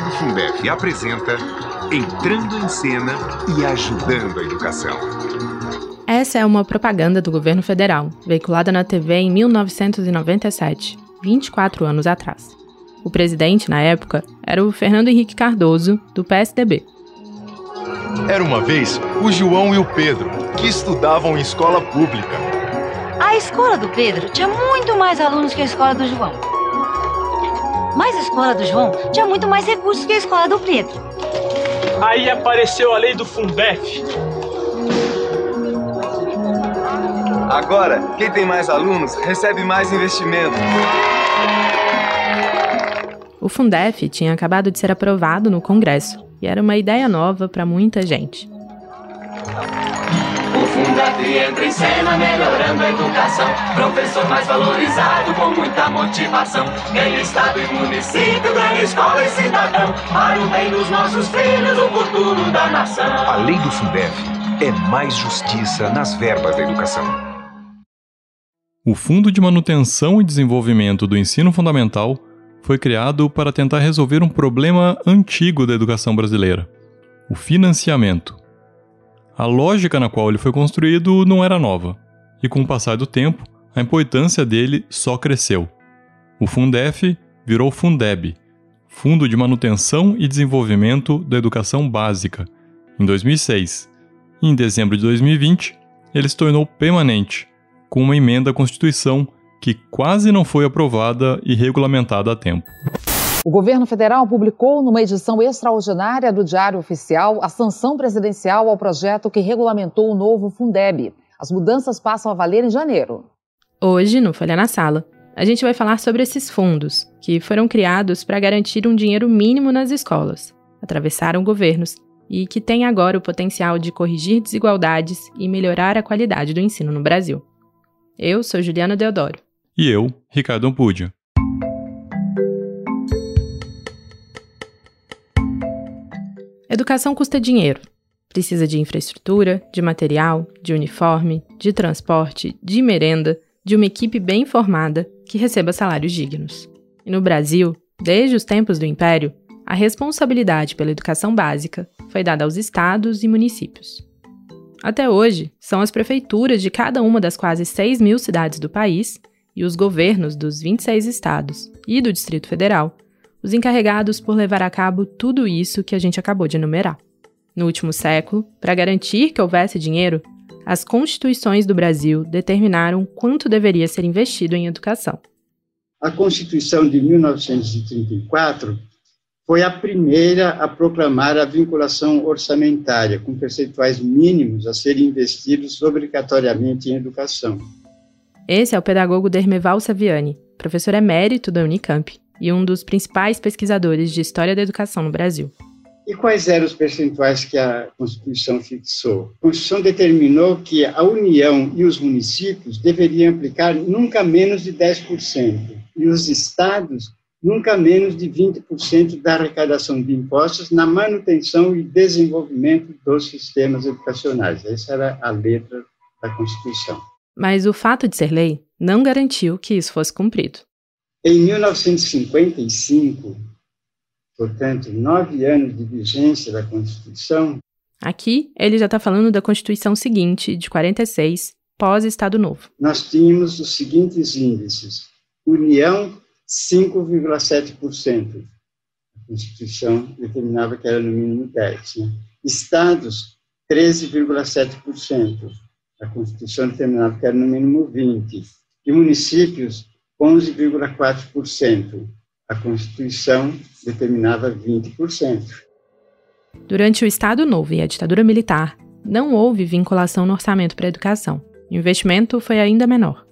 Galera do Fundef apresenta Entrando em Cena e Ajudando a Educação. Essa é uma propaganda do governo federal, veiculada na TV em 1997, 24 anos atrás. O presidente, na época, era o Fernando Henrique Cardoso, do PSDB. Era uma vez o João e o Pedro, que estudavam em escola pública. A escola do Pedro tinha muito mais alunos que a escola do João. Mas a escola do João tinha muito mais recursos que a escola do Pedro. Aí apareceu a lei do Fundef. Agora, quem tem mais alunos recebe mais investimento. O Fundef tinha acabado de ser aprovado no Congresso e era uma ideia nova para muita gente. O Fundef entra em cena melhorando a educação. Professor mais valorizado com muita motivação. Ganha estado e município, ganha escola e cidadão. Para o bem dos nossos filhos, o futuro da nação. A lei do Fundef é mais justiça nas verbas da educação. O Fundo de Manutenção e Desenvolvimento do Ensino Fundamental foi criado para tentar resolver um problema antigo da educação brasileira: o financiamento. A lógica na qual ele foi construído não era nova, e com o passar do tempo, a importância dele só cresceu. O Fundef virou Fundeb, Fundo de Manutenção e Desenvolvimento da Educação Básica, em 2006. E em dezembro de 2020, ele se tornou permanente, com uma emenda à Constituição que quase não foi aprovada e regulamentada a tempo. O governo federal publicou, numa edição extraordinária do Diário Oficial, a sanção presidencial ao projeto que regulamentou o novo Fundeb. As mudanças passam a valer em janeiro. Hoje, no Folha na Sala, a gente vai falar sobre esses fundos, que foram criados para garantir um dinheiro mínimo nas escolas, atravessaram governos e que têm agora o potencial de corrigir desigualdades e melhorar a qualidade do ensino no Brasil. Eu sou Juliana Deodoro. E eu, Ricardo Ampudia. Educação custa dinheiro. Precisa de infraestrutura, de material, de uniforme, de transporte, de merenda, de uma equipe bem formada que receba salários dignos. E no Brasil, desde os tempos do Império, a responsabilidade pela educação básica foi dada aos estados e municípios. Até hoje, são as prefeituras de cada uma das quase 6 mil cidades do país e os governos dos 26 estados e do Distrito Federal os encarregados por levar a cabo tudo isso que a gente acabou de enumerar. No último século, para garantir que houvesse dinheiro, as constituições do Brasil determinaram quanto deveria ser investido em educação. A Constituição de 1934 foi a primeira a proclamar a vinculação orçamentária, com percentuais mínimos a serem investidos obrigatoriamente em educação. Esse é o pedagogo Dermeval Saviani, professor emérito da Unicamp e um dos principais pesquisadores de história da educação no Brasil. E quais eram os percentuais que a Constituição fixou? A Constituição determinou que a União e os municípios deveriam aplicar nunca menos de 10%, e os estados nunca menos de 20% da arrecadação de impostos na manutenção e desenvolvimento dos sistemas educacionais. Essa era a letra da Constituição. Mas o fato de ser lei não garantiu que isso fosse cumprido. Em 1955, portanto, nove anos de vigência da Constituição. Aqui ele já está falando da Constituição seguinte, de 46, pós-Estado Novo. Nós tínhamos os seguintes índices: União, 5,7%. A Constituição determinava que era no mínimo 10%. Né? Estados, 13,7%. A Constituição determinava que era no mínimo 20%. E municípios, 11,4%. A Constituição determinava 20%. Durante o Estado Novo e a ditadura militar, não houve vinculação no orçamento para a educação. O investimento foi ainda menor.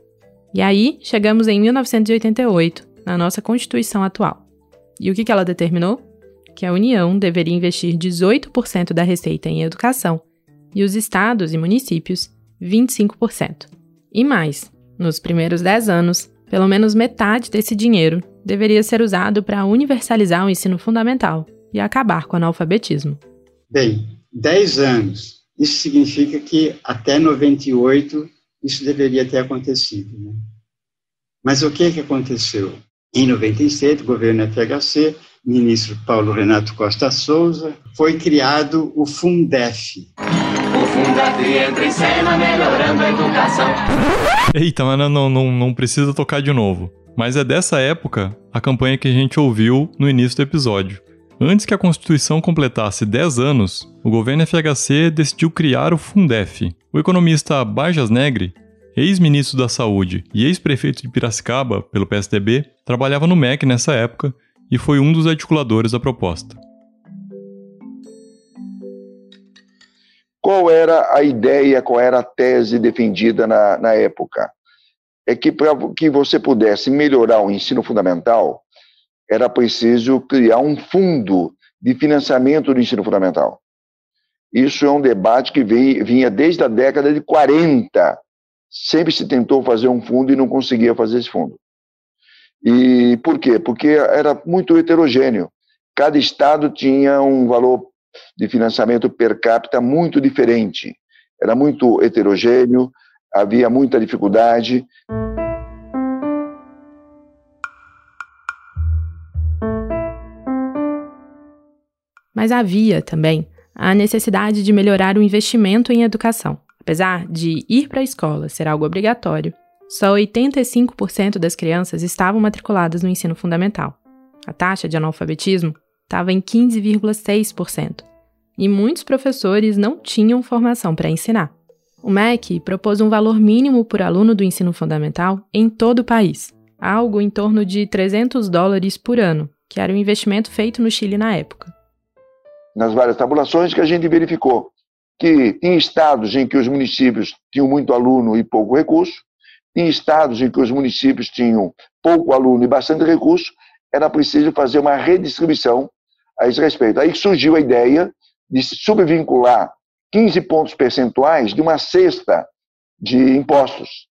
E aí, chegamos em 1988, na nossa Constituição atual. E o que ela determinou? Que a União deveria investir 18% da receita em educação e os estados e municípios 25%. E mais, nos primeiros 10 anos, pelo menos metade desse dinheiro deveria ser usado para universalizar o ensino fundamental e acabar com o analfabetismo. Bem, 10 anos. Isso significa que até 98 isso deveria ter acontecido. Né? Mas o que, que aconteceu? Em 97, governo FHC, ministro Paulo Renato Costa Souza, foi criado o Fundef. Eita, mas não, não, não precisa tocar de novo. Mas é dessa época a campanha que a gente ouviu no início do episódio. Antes que a Constituição completasse 10 anos, o governo FHC decidiu criar o Fundef. O economista Bajas Negri, ex-ministro da Saúde e ex-prefeito de Piracicaba pelo PSDB, trabalhava no MEC nessa época e foi um dos articuladores da proposta. Qual era a ideia, qual era a tese defendida na, na época? É que para que você pudesse melhorar o ensino fundamental, era preciso criar um fundo de financiamento do ensino fundamental. Isso é um debate que vinha desde a década de 40. Sempre se tentou fazer um fundo e não conseguia fazer esse fundo. E por quê? Porque era muito heterogêneo. Cada estado tinha um valor de financiamento per capita muito diferente. Era muito heterogêneo, havia muita dificuldade. Mas havia também a necessidade de melhorar o investimento em educação. Apesar de ir para a escola ser algo obrigatório, só 85% das crianças estavam matriculadas no ensino fundamental. A taxa de analfabetismo estava em 15,6%, e muitos professores não tinham formação para ensinar. O MEC propôs um valor mínimo por aluno do ensino fundamental em todo o país, algo em torno de 300 dólares por ano, que era o um investimento feito no Chile na época. Nas várias tabulações que a gente verificou que em estados em que os municípios tinham muito aluno e pouco recurso, em estados em que os municípios tinham pouco aluno e bastante recurso, era preciso fazer uma redistribuição a esse respeito. Aí surgiu a ideia de subvincular 15 pontos percentuais de uma cesta de impostos.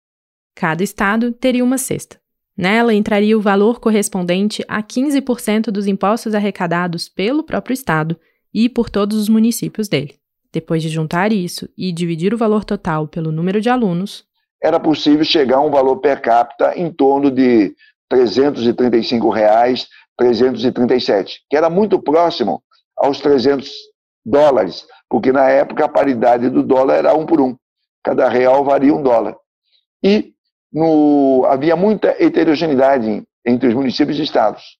Cada estado teria uma cesta. Nela entraria o valor correspondente a 15% dos impostos arrecadados pelo próprio estado e por todos os municípios dele. Depois de juntar isso e dividir o valor total pelo número de alunos, era possível chegar a um valor per capita em torno de 335 reais, 337, que era muito próximo aos 300 dólares, porque na época a paridade do dólar era um por um. Cada real valia um dólar. E no, havia muita heterogeneidade entre os municípios e estados.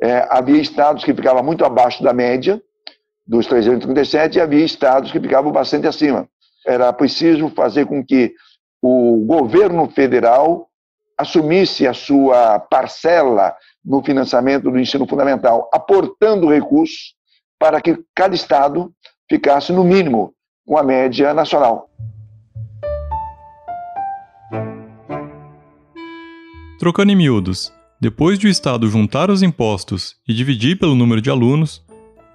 É, havia estados que ficavam muito abaixo da média, dos 337, e havia estados que ficavam bastante acima. Era preciso fazer com que o governo federal assumisse a sua parcela no financiamento do ensino fundamental, aportando recursos para que cada estado ficasse no mínimo com a média nacional. Trocando em miúdos, depois de o Estado juntar os impostos e dividir pelo número de alunos,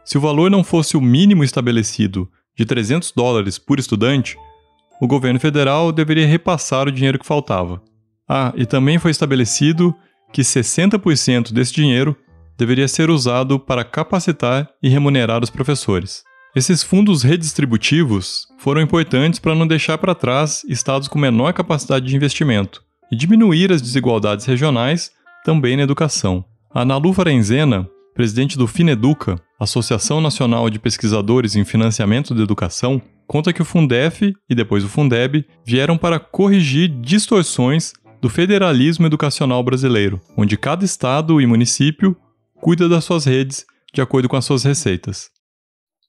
se o valor não fosse o mínimo estabelecido de 300 dólares por estudante, o governo federal deveria repassar o dinheiro que faltava. Ah, e também foi estabelecido que 60% desse dinheiro deveria ser usado para capacitar e remunerar os professores. Esses fundos redistributivos foram importantes para não deixar para trás estados com menor capacidade de investimento e diminuir as desigualdades regionais também na educação. A Analu Farenzena, presidente do Fineduca, Associação Nacional de Pesquisadores em Financiamento da Educação, conta que o Fundef e depois o Fundeb vieram para corrigir distorções do federalismo educacional brasileiro, onde cada estado e município cuida das suas redes de acordo com as suas receitas.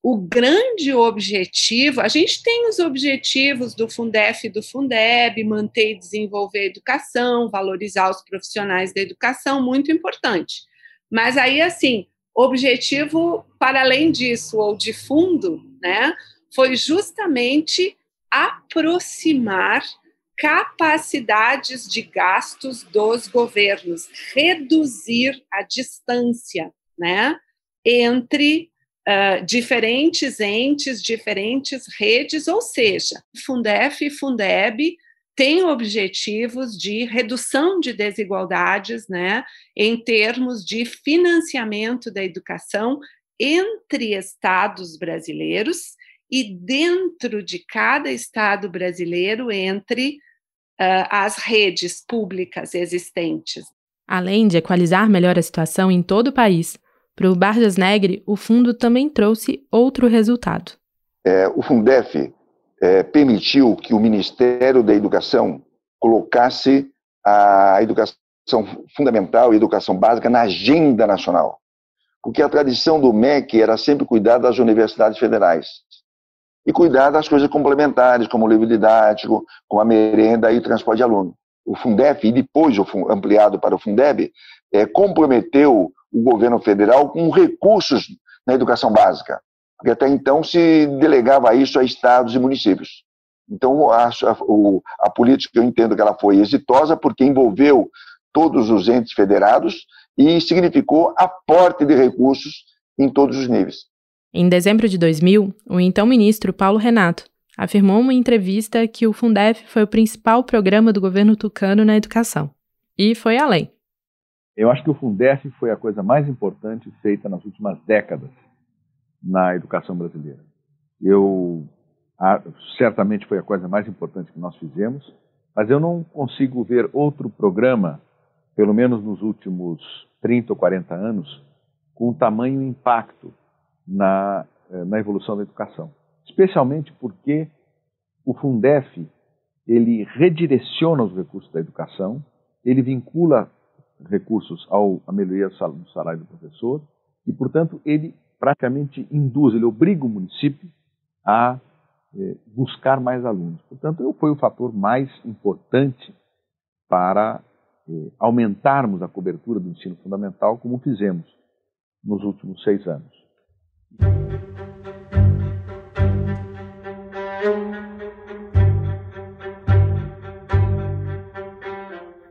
O grande objetivo, a gente tem os objetivos do Fundef e do Fundeb, manter e desenvolver a educação, valorizar os profissionais da educação, muito importante. Mas aí, assim, objetivo para além disso, ou de fundo, né, foi justamente aproximar capacidades de gastos dos governos, reduzir a distância né, entre uh, diferentes entes, diferentes redes, ou seja, Fundef e Fundeb têm objetivos de redução de desigualdades né, em termos de financiamento da educação entre estados brasileiros e dentro de cada estado brasileiro entre uh, as redes públicas existentes. Além de equalizar melhor a situação em todo o país, Para o Barjas Negre, o fundo também trouxe outro resultado. É, o Fundef é, permitiu que o Ministério da Educação colocasse a educação fundamental e educação básica na agenda nacional. Porque a tradição do MEC era sempre cuidar das universidades federais e cuidar das coisas complementares, como o livro didático, como a merenda e o transporte de aluno. O Fundef, e depois ampliado para o Fundeb, é, comprometeu o governo federal com recursos na educação básica, porque até então se delegava isso a estados e municípios. Então, a, a, a política, eu entendo que ela foi exitosa porque envolveu todos os entes federados e significou aporte de recursos em todos os níveis. Em dezembro de 2000, o então ministro Paulo Renato afirmou em uma entrevista que o Fundef foi o principal programa do governo tucano na educação. E foi além. Eu acho que o Fundef foi a coisa mais importante feita nas últimas décadas na educação brasileira. Eu a, certamente foi a coisa mais importante que nós fizemos, mas eu não consigo ver outro programa, pelo menos nos últimos 30 ou 40 anos, com tamanho impacto na, eh, na evolução da educação. Especialmente porque o Fundef ele redireciona os recursos da educação, ele vincula recursos ao, à melhoria do salário do professor e, portanto, ele praticamente induz, ele obriga o município a eh, buscar mais alunos. Portanto, foi o fator mais importante para eh, aumentarmos a cobertura do ensino fundamental, como fizemos nos últimos seis anos.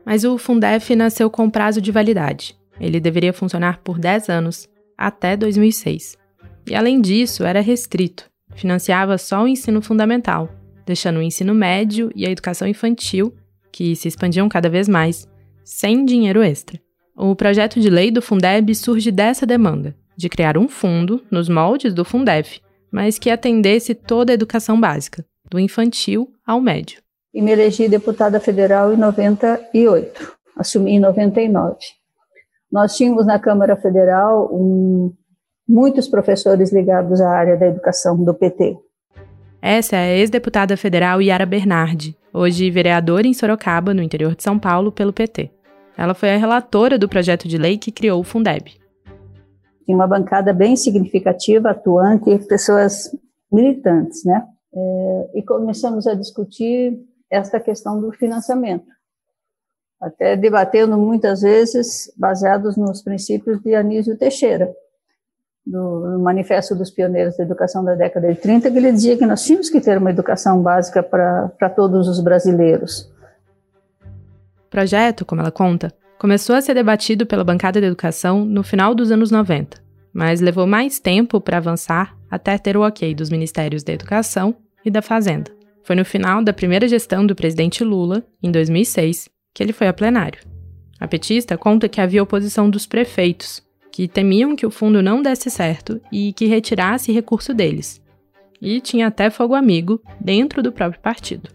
Mas o Fundef nasceu com prazo de validade. Ele deveria funcionar por 10 anos, até 2006. E além disso, era restrito. Financiava só o ensino fundamental, deixando o ensino médio e a educação infantil, que se expandiam cada vez mais, sem dinheiro extra. O projeto de lei do Fundeb surge dessa demanda, de criar um fundo nos moldes do Fundef, mas que atendesse toda a educação básica, do infantil ao médio. E me elegi deputada federal em 98, assumi em 99. Nós tínhamos na Câmara Federal um, muitos professores ligados à área da educação do PT. Essa é a ex-deputada federal Yara Bernardi, hoje vereadora em Sorocaba, no interior de São Paulo, pelo PT. Ela foi a relatora do projeto de lei que criou o Fundeb tinha uma bancada bem significativa, atuante, pessoas militantes, né? É, e começamos a discutir esta questão do financiamento, até debatendo muitas vezes baseados nos princípios de Anísio Teixeira, do Manifesto dos Pioneiros da Educação da década de 30, que ele dizia que nós tínhamos que ter uma educação básica para todos os brasileiros. O projeto, como ela conta, começou a ser debatido pela bancada de educação no final dos anos 90, mas levou mais tempo para avançar até ter o ok dos Ministérios da Educação e da Fazenda. Foi no final da primeira gestão do presidente Lula, em 2006, que ele foi a plenário. A petista conta que havia oposição dos prefeitos, que temiam que o fundo não desse certo e que retirasse recurso deles. E tinha até fogo amigo dentro do próprio partido.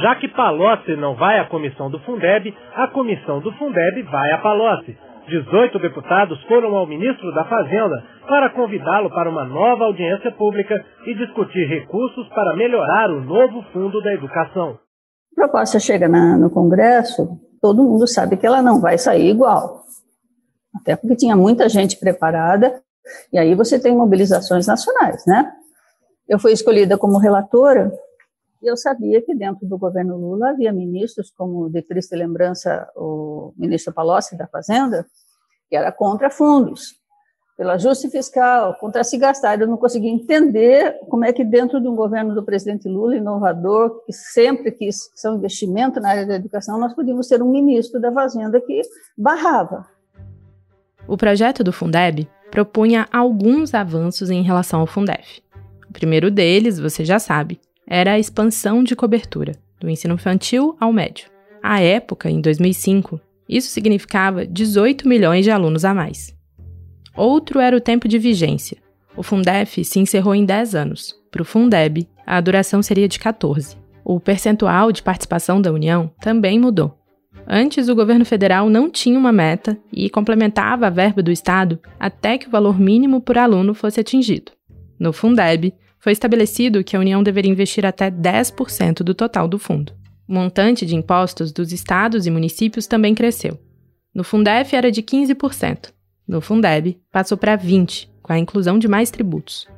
Já que Palocci não vai à comissão do Fundeb, a comissão do Fundeb vai a Palocci. 18 deputados foram ao ministro da Fazenda para convidá-lo para uma nova audiência pública e discutir recursos para melhorar o novo Fundo da Educação. A proposta chega na, no Congresso, todo mundo sabe que ela não vai sair igual. Até porque tinha muita gente preparada, e aí você tem mobilizações nacionais, né? Eu fui escolhida como relatora e eu sabia que dentro do governo Lula havia ministros, como de triste lembrança o ministro Palocci da Fazenda, que era contra fundos, pelo ajuste fiscal, contra se gastar. Eu não conseguia entender como é que dentro de um governo do presidente Lula, inovador, que sempre quis um investimento na área da educação, nós podíamos ter um ministro da Fazenda que barrava. O projeto do Fundeb propunha alguns avanços em relação ao Fundef. O primeiro deles, você já sabe, era a expansão de cobertura, do ensino infantil ao médio. À época, em 2005, isso significava 18 milhões de alunos a mais. Outro era o tempo de vigência. O Fundef se encerrou em 10 anos. Para o Fundeb, a duração seria de 14. O percentual de participação da União também mudou. Antes, o governo federal não tinha uma meta e complementava a verba do Estado até que o valor mínimo por aluno fosse atingido. No Fundeb, foi estabelecido que a União deveria investir até 10% do total do fundo. O montante de impostos dos estados e municípios também cresceu. No Fundef era de 15%. No Fundeb, passou para 20%, com a inclusão de mais tributos.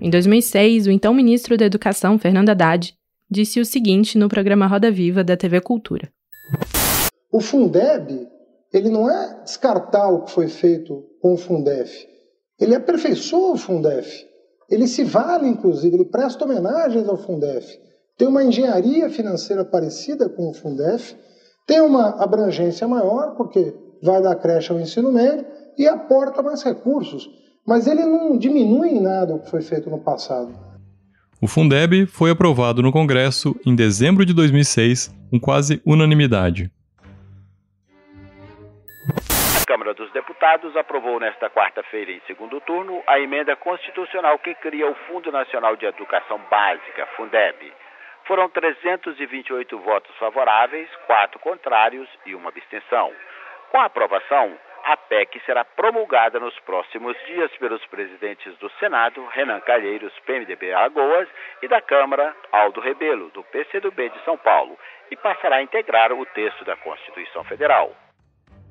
Em 2006, o então ministro da Educação, Fernando Haddad, disse o seguinte no programa Roda Viva da TV Cultura. O Fundeb, ele não é descartar o que foi feito com o Fundef. Ele aperfeiçoa o Fundef. Ele se vale, inclusive, ele presta homenagens ao Fundef. Tem uma engenharia financeira parecida com o Fundef, tem uma abrangência maior, porque vai da creche ao ensino médio e aporta mais recursos. Mas ele não diminui em nada o que foi feito no passado. O Fundeb foi aprovado no Congresso em dezembro de 2006 com quase unanimidade. Câmara dos Deputados aprovou nesta quarta-feira, em segundo turno, a emenda constitucional que cria o Fundo Nacional de Educação Básica, Fundeb. Foram 328 votos favoráveis, quatro contrários e uma abstenção. Com a aprovação, a PEC será promulgada nos próximos dias pelos presidentes do Senado, Renan Calheiros, PMDB Alagoas, e da Câmara, Aldo Rebelo, do PCdoB de São Paulo, e passará a integrar o texto da Constituição Federal.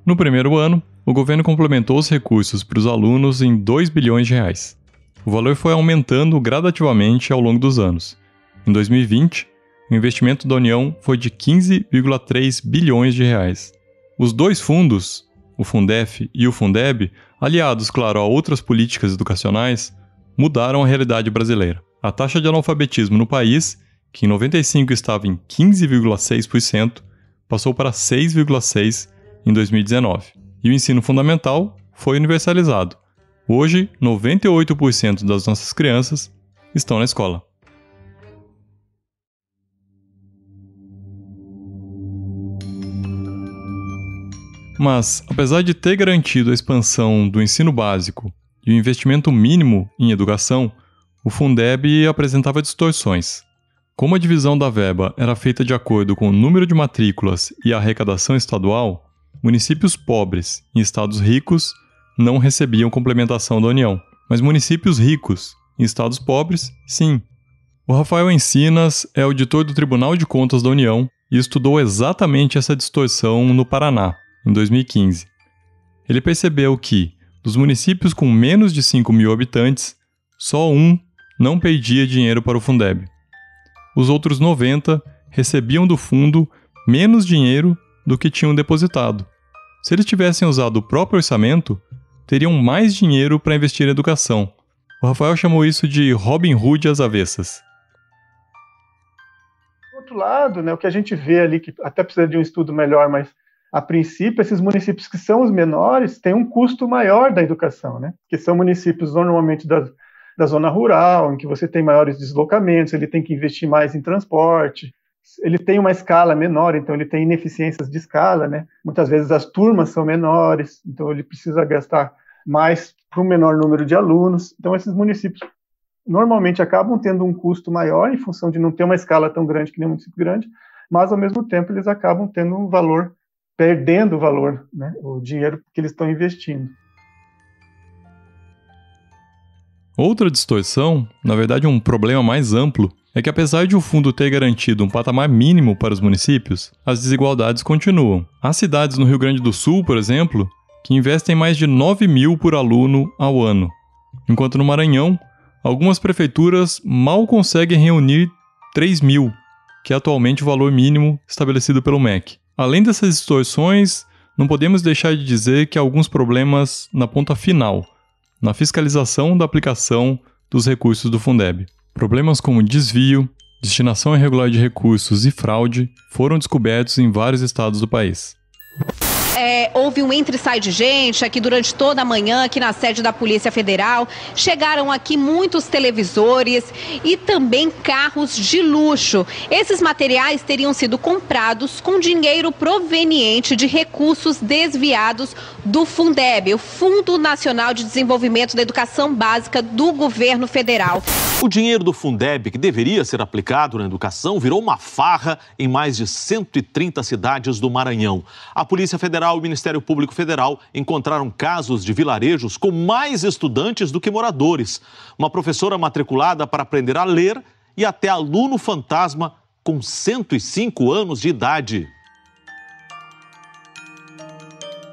No primeiro ano, o governo complementou os recursos para os alunos em 2 bilhões de reais. O valor foi aumentando gradativamente ao longo dos anos. Em 2020, o investimento da União foi de 15,3 bilhões de reais. Os dois fundos, o Fundef e o Fundeb, aliados, claro, a outras políticas educacionais, mudaram a realidade brasileira. A taxa de analfabetismo no país, que em 95 estava em 15,6%, passou para 6,6% em 2019. E o ensino fundamental foi universalizado. Hoje, 98% das nossas crianças estão na escola. Mas, apesar de ter garantido a expansão do ensino básico e o investimento mínimo em educação, o Fundeb apresentava distorções. Como a divisão da verba era feita de acordo com o número de matrículas e a arrecadação estadual, municípios pobres e estados ricos não recebiam complementação da União, mas municípios ricos e estados pobres, sim. O Rafael Encinas é auditor do Tribunal de Contas da União e estudou exatamente essa distorção no Paraná, em 2015. Ele percebeu que, dos municípios com menos de 5 mil habitantes, só um não perdia dinheiro para o Fundeb. Os outros 90 recebiam do fundo menos dinheiro do que tinham depositado. Se eles tivessem usado o próprio orçamento, teriam mais dinheiro para investir em educação. O Rafael chamou isso de Robin Hood às avessas. Do outro lado, né, o que a gente vê ali, que até precisa de um estudo melhor, mas a princípio, esses municípios que são os menores têm um custo maior da educação, né? Que são municípios normalmente da, da zona rural, em que você tem maiores deslocamentos, ele tem que investir mais em transporte, ele tem uma escala menor, então ele tem ineficiências de escala, né? Muitas vezes as turmas são menores, então ele precisa gastar mais para um menor número de alunos. Então esses municípios normalmente acabam tendo um custo maior em função de não ter uma escala tão grande que nem um município grande, mas ao mesmo tempo eles acabam tendo um valor perdendo o valor, né, o dinheiro que eles estão investindo. Outra distorção, na verdade um problema mais amplo, é que apesar de o fundo ter garantido um patamar mínimo para os municípios, as desigualdades continuam. Há cidades no Rio Grande do Sul, por exemplo, que investem mais de 9 mil por aluno ao ano, enquanto no Maranhão, algumas prefeituras mal conseguem reunir 3 mil, que é atualmente o valor mínimo estabelecido pelo MEC. Além dessas distorções, não podemos deixar de dizer que há alguns problemas na ponta final, na fiscalização da aplicação dos recursos do Fundeb. Problemas como desvio, destinação irregular de recursos e fraude foram descobertos em vários estados do país. É, houve um entre-sai de gente aqui durante toda a manhã, aqui na sede da Polícia Federal. Chegaram aqui muitos televisores e também carros de luxo. Esses materiais teriam sido comprados com dinheiro proveniente de recursos desviados do Fundeb, o Fundo Nacional de Desenvolvimento da Educação Básica do Governo Federal. O dinheiro do Fundeb, que deveria ser aplicado na educação, virou uma farra em mais de 130 cidades do Maranhão. A Polícia Federal e o Ministério Público Federal encontraram casos de vilarejos com mais estudantes do que moradores. Uma professora matriculada para aprender a ler e até aluno fantasma com 105 anos de idade.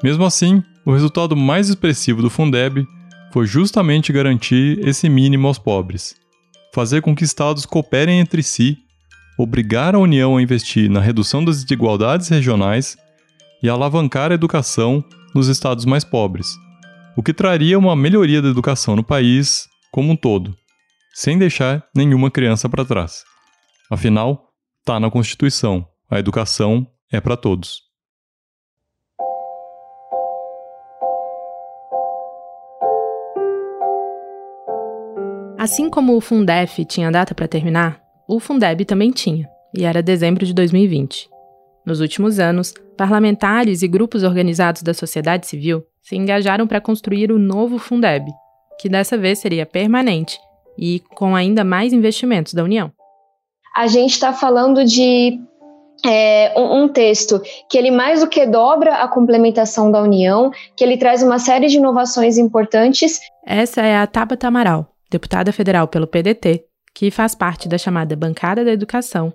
Mesmo assim, o resultado mais expressivo do Fundeb foi justamente garantir esse mínimo aos pobres, fazer com que estados cooperem entre si, obrigar a União a investir na redução das desigualdades regionais e alavancar a educação nos estados mais pobres, o que traria uma melhoria da educação no país como um todo, sem deixar nenhuma criança para trás. Afinal, está na Constituição: a educação é para todos. Assim como o Fundef tinha data para terminar, o Fundeb também tinha, e era dezembro de 2020. Nos últimos anos, parlamentares e grupos organizados da sociedade civil se engajaram para construir o novo Fundeb, que dessa vez seria permanente e com ainda mais investimentos da União. A gente está falando de é, um, um, texto que ele mais do que dobra a complementação da União, que ele traz uma série de inovações importantes. Essa é a Tabata Amaral, deputada federal pelo PDT, que faz parte da chamada Bancada da Educação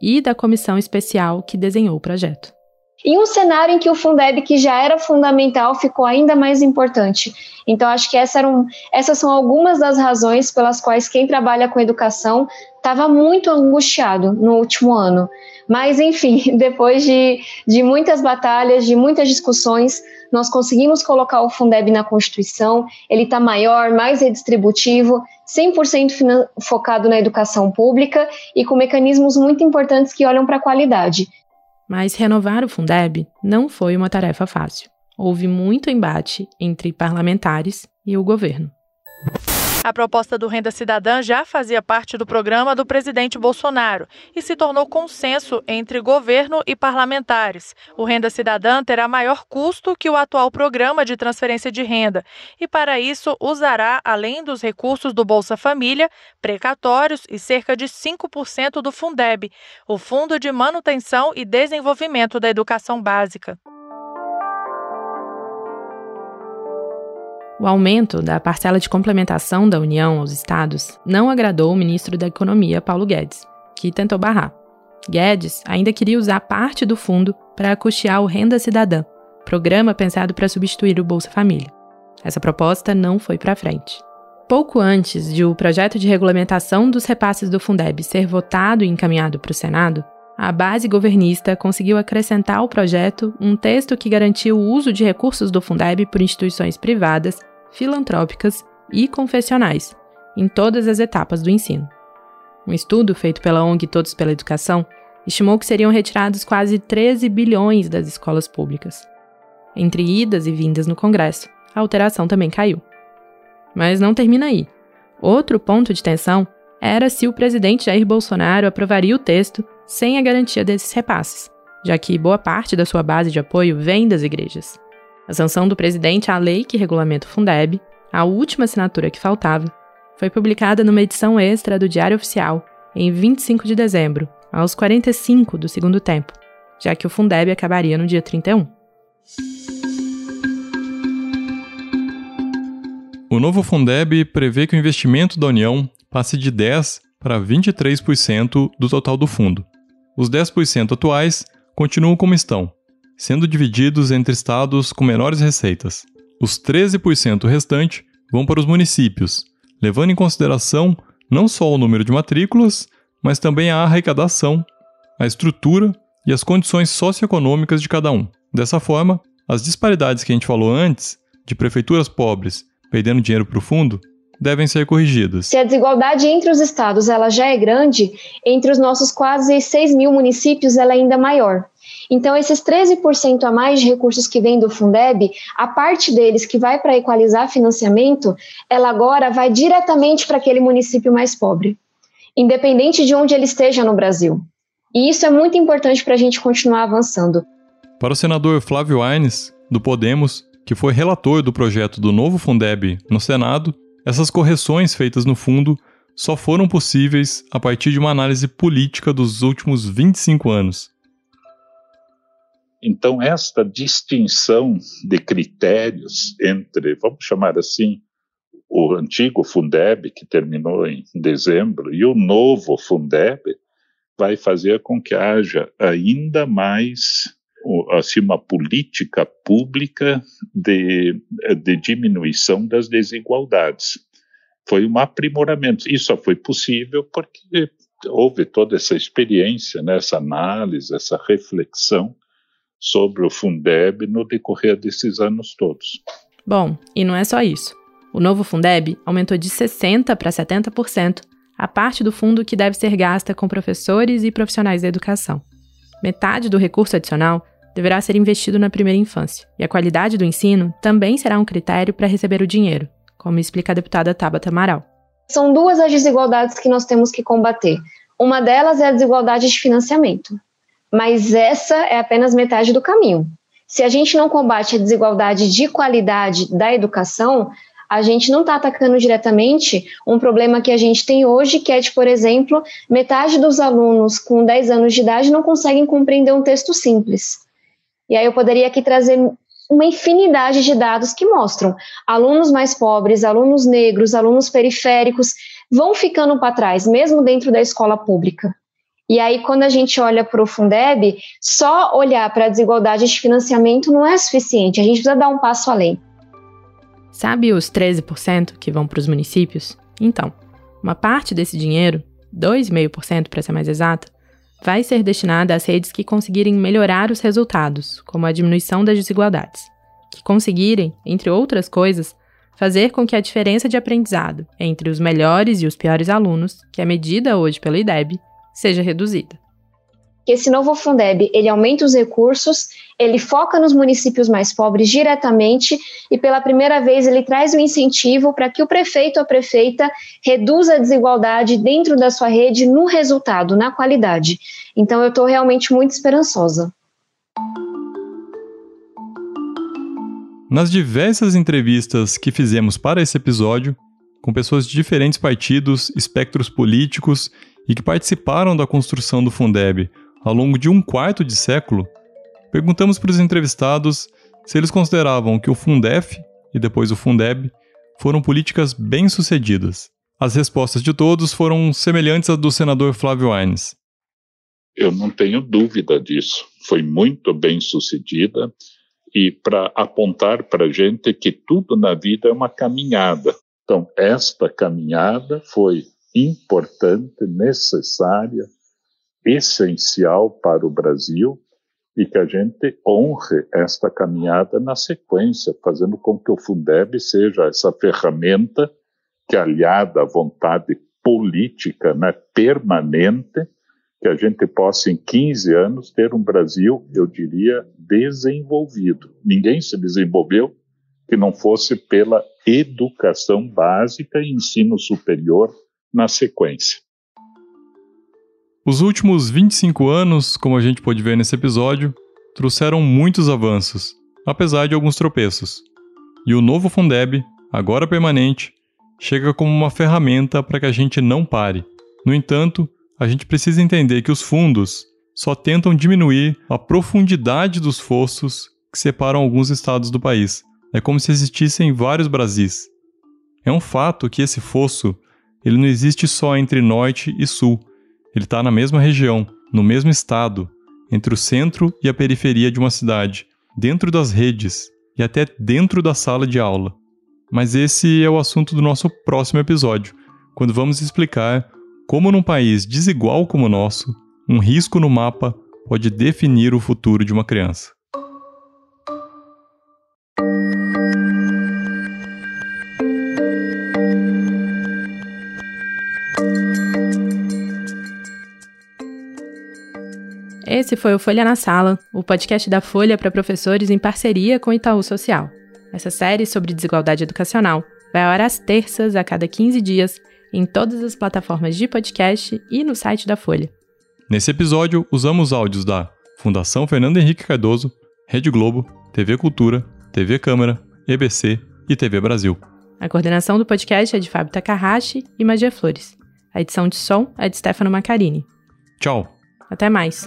e da comissão especial que desenhou o projeto. Em um cenário em que o Fundeb, que já era fundamental, ficou ainda mais importante. Então, acho que essa eram, essas são algumas das razões pelas quais quem trabalha com educação estava muito angustiado no último ano. Mas, enfim, depois de, de muitas batalhas, de muitas discussões, nós conseguimos colocar o Fundeb na Constituição, ele está maior, mais redistributivo, 100% focado na educação pública e com mecanismos muito importantes que olham para a qualidade. Mas renovar o Fundeb não foi uma tarefa fácil. Houve muito embate entre parlamentares e o governo. A proposta do Renda Cidadã já fazia parte do programa do presidente Bolsonaro e se tornou consenso entre governo e parlamentares. O Renda Cidadã terá maior custo que o atual programa de transferência de renda e, para isso, usará, além dos recursos do Bolsa Família, precatórios e cerca de 5% do Fundeb, o Fundo de Manutenção e Desenvolvimento da Educação Básica. O aumento da parcela de complementação da União aos estados não agradou o ministro da Economia, Paulo Guedes, que tentou barrar. Guedes ainda queria usar parte do fundo para custear o Renda Cidadã, programa pensado para substituir o Bolsa Família. Essa proposta não foi para frente. Pouco antes de o projeto de regulamentação dos repasses do Fundeb ser votado e encaminhado para o Senado, a base governista conseguiu acrescentar ao projeto um texto que garantia o uso de recursos do Fundeb por instituições privadas filantrópicas e confessionais, em todas as etapas do ensino. Um estudo feito pela ONG Todos pela Educação estimou que seriam retirados quase 13 bilhões das escolas públicas. Entre idas e vindas no Congresso, a alteração também caiu. Mas não termina aí. Outro ponto de tensão era se o presidente Jair Bolsonaro aprovaria o texto sem a garantia desses repasses, já que boa parte da sua base de apoio vem das igrejas. A sanção do presidente à lei que regulamenta o Fundeb, a última assinatura que faltava, foi publicada numa edição extra do Diário Oficial em 25 de dezembro, aos 45 do segundo tempo, já que o Fundeb acabaria no dia 31. O novo Fundeb prevê que o investimento da União passe de 10% para 23% do total do fundo. Os 10% atuais continuam como estão, sendo divididos entre estados com menores receitas. Os 13% restante vão para os municípios, levando em consideração não só o número de matrículas, mas também a arrecadação, a estrutura e as condições socioeconômicas de cada um. Dessa forma, as disparidades que a gente falou antes, de prefeituras pobres perdendo dinheiro para o fundo, devem ser corrigidas. Se a desigualdade entre os estados ela já é grande, entre os nossos quase 6 mil municípios ela é ainda maior. Então, esses 13% a mais de recursos que vêm do Fundeb, a parte deles que vai para equalizar financiamento, ela agora vai diretamente para aquele município mais pobre, independente de onde ele esteja no Brasil. E isso é muito importante para a gente continuar avançando. Para o senador Flávio Aines, do Podemos, que foi relator do projeto do novo Fundeb no Senado, essas correções feitas no fundo só foram possíveis a partir de uma análise política dos últimos 25 anos. Então, esta distinção de critérios entre, vamos chamar assim, o antigo Fundeb, que terminou em dezembro, e o novo Fundeb, vai fazer com que haja ainda mais assim, uma política pública de, de diminuição das desigualdades. Foi um aprimoramento. Isso só foi possível porque houve toda essa experiência, né, essa análise, essa reflexão sobre o Fundeb no decorrer desses anos todos. Bom, e não é só isso. O novo Fundeb aumentou de 60% para 70% a parte do fundo que deve ser gasta com professores e profissionais da educação. Metade do recurso adicional deverá ser investido na primeira infância, e a qualidade do ensino também será um critério para receber o dinheiro, como explica a deputada Tabata Amaral. São duas as desigualdades que nós temos que combater. Uma delas é a desigualdade de financiamento, mas essa é apenas metade do caminho. Se a gente não combate a desigualdade de qualidade da educação, a gente não está atacando diretamente um problema que a gente tem hoje, que é de, por exemplo, metade dos alunos com 10 anos de idade não conseguem compreender um texto simples. E aí eu poderia aqui trazer uma infinidade de dados que mostram alunos mais pobres, alunos negros, alunos periféricos vão ficando para trás, mesmo dentro da escola pública. E aí, quando a gente olha para o Fundeb, só olhar para a desigualdade de financiamento não é suficiente, a gente precisa dar um passo além. Sabe os 13% que vão para os municípios? Então, uma parte desse dinheiro, 2,5% para ser mais exata, vai ser destinada às redes que conseguirem melhorar os resultados, como a diminuição das desigualdades, que conseguirem, entre outras coisas, fazer com que a diferença de aprendizado entre os melhores e os piores alunos, que é medida hoje pela IDEB, seja reduzida que esse novo Fundeb ele aumenta os recursos, ele foca nos municípios mais pobres diretamente e pela primeira vez ele traz um incentivo para que o prefeito ou a prefeita reduza a desigualdade dentro da sua rede no resultado, na qualidade. Então eu estou realmente muito esperançosa. Nas diversas entrevistas que fizemos para esse episódio, com pessoas de diferentes partidos, espectros políticos e que participaram da construção do Fundeb ao longo de um quarto de século, perguntamos para os entrevistados se eles consideravam que o Fundef e depois o Fundeb foram políticas bem-sucedidas. As respostas de todos foram semelhantes às do senador Flávio Aines. Eu não tenho dúvida disso. Foi muito bem-sucedida e para apontar para a gente que tudo na vida é uma caminhada. Então, esta caminhada foi importante, necessária, essencial para o Brasil e que a gente honre esta caminhada na sequência, fazendo com que o Fundeb seja essa ferramenta que, aliada à vontade política né, permanente, que a gente possa, em 15 anos, ter um Brasil, eu diria, desenvolvido. Ninguém se desenvolveu que não fosse pela educação básica e ensino superior na sequência. Os últimos 25 anos, como a gente pôde ver nesse episódio, trouxeram muitos avanços, apesar de alguns tropeços. E o novo Fundeb, agora permanente, chega como uma ferramenta para que a gente não pare. No entanto, a gente precisa entender que os fundos só tentam diminuir a profundidade dos fossos que separam alguns estados do país. É como se existissem vários Brasis. É um fato que esse fosso ele não existe só entre norte e sul, ele está na mesma região, no mesmo estado, entre o centro e a periferia de uma cidade, dentro das redes e até dentro da sala de aula. Mas esse é o assunto do nosso próximo episódio, quando vamos explicar como, num país desigual como o nosso, um risco no mapa pode definir o futuro de uma criança. Esse foi o Folha na Sala, o podcast da Folha para professores em parceria com Itaú Social. Essa série sobre desigualdade educacional vai ao ar às terças a cada 15 dias em todas as plataformas de podcast e no site da Folha. Nesse episódio, usamos áudios da Fundação Fernando Henrique Cardoso, Rede Globo, TV Cultura, TV Câmara, EBC e TV Brasil. A coordenação do podcast é de Fábio Takahashi e Magia Flores. A edição de som é de Stefano Macarini. Tchau. Até mais.